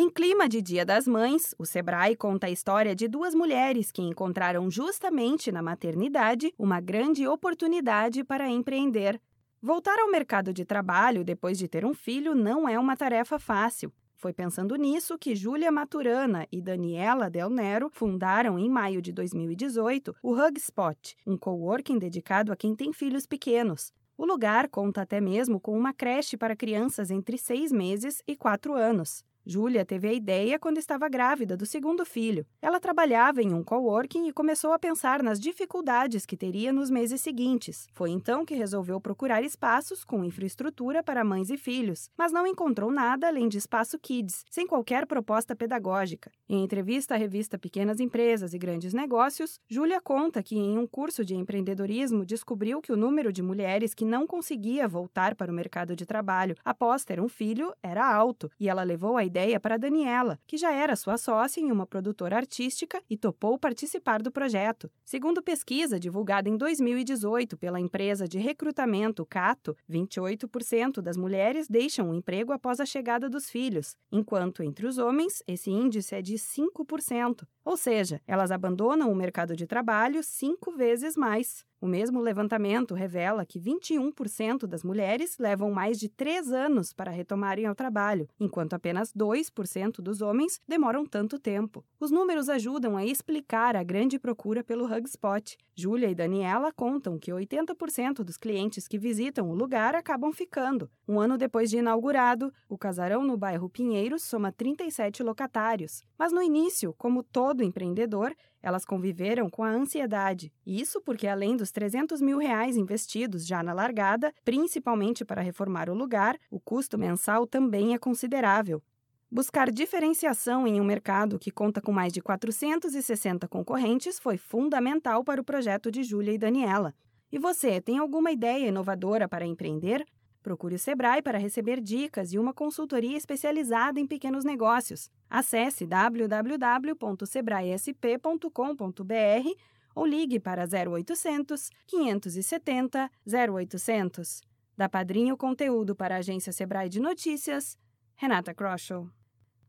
Em clima de Dia das Mães, o Sebrae conta a história de duas mulheres que encontraram justamente na maternidade uma grande oportunidade para empreender. Voltar ao mercado de trabalho depois de ter um filho não é uma tarefa fácil. Foi pensando nisso que Júlia Maturana e Daniela Del Nero fundaram em maio de 2018 o Hugspot, um coworking dedicado a quem tem filhos pequenos. O lugar conta até mesmo com uma creche para crianças entre seis meses e quatro anos. Júlia teve a ideia quando estava grávida do segundo filho. Ela trabalhava em um coworking e começou a pensar nas dificuldades que teria nos meses seguintes. Foi então que resolveu procurar espaços com infraestrutura para mães e filhos, mas não encontrou nada além de espaço kids, sem qualquer proposta pedagógica. Em entrevista à revista Pequenas Empresas e Grandes Negócios, Júlia conta que em um curso de empreendedorismo descobriu que o número de mulheres que não conseguia voltar para o mercado de trabalho após ter um filho era alto, e ela levou a ideia ideia para Daniela, que já era sua sócia em uma produtora artística e topou participar do projeto. Segundo pesquisa divulgada em 2018 pela empresa de recrutamento Cato, 28% das mulheres deixam o emprego após a chegada dos filhos, enquanto entre os homens esse índice é de 5%. Ou seja, elas abandonam o mercado de trabalho cinco vezes mais. O mesmo levantamento revela que 21% das mulheres levam mais de três anos para retomarem ao trabalho, enquanto apenas 2% dos homens demoram tanto tempo. Os números ajudam a explicar a grande procura pelo Hugspot. Júlia e Daniela contam que 80% dos clientes que visitam o lugar acabam ficando. Um ano depois de inaugurado, o casarão no bairro Pinheiros soma 37 locatários. Mas no início, como todo empreendedor, elas conviveram com a ansiedade. Isso porque, além dos 300 mil reais investidos já na largada, principalmente para reformar o lugar, o custo mensal também é considerável. Buscar diferenciação em um mercado que conta com mais de 460 concorrentes foi fundamental para o projeto de Júlia e Daniela. E você tem alguma ideia inovadora para empreender? Procure o Sebrae para receber dicas e uma consultoria especializada em pequenos negócios. Acesse www.sebraesp.com.br ou ligue para 0800 570 0800. Da Padrinho Conteúdo para a agência Sebrae de Notícias, Renata Kroschel.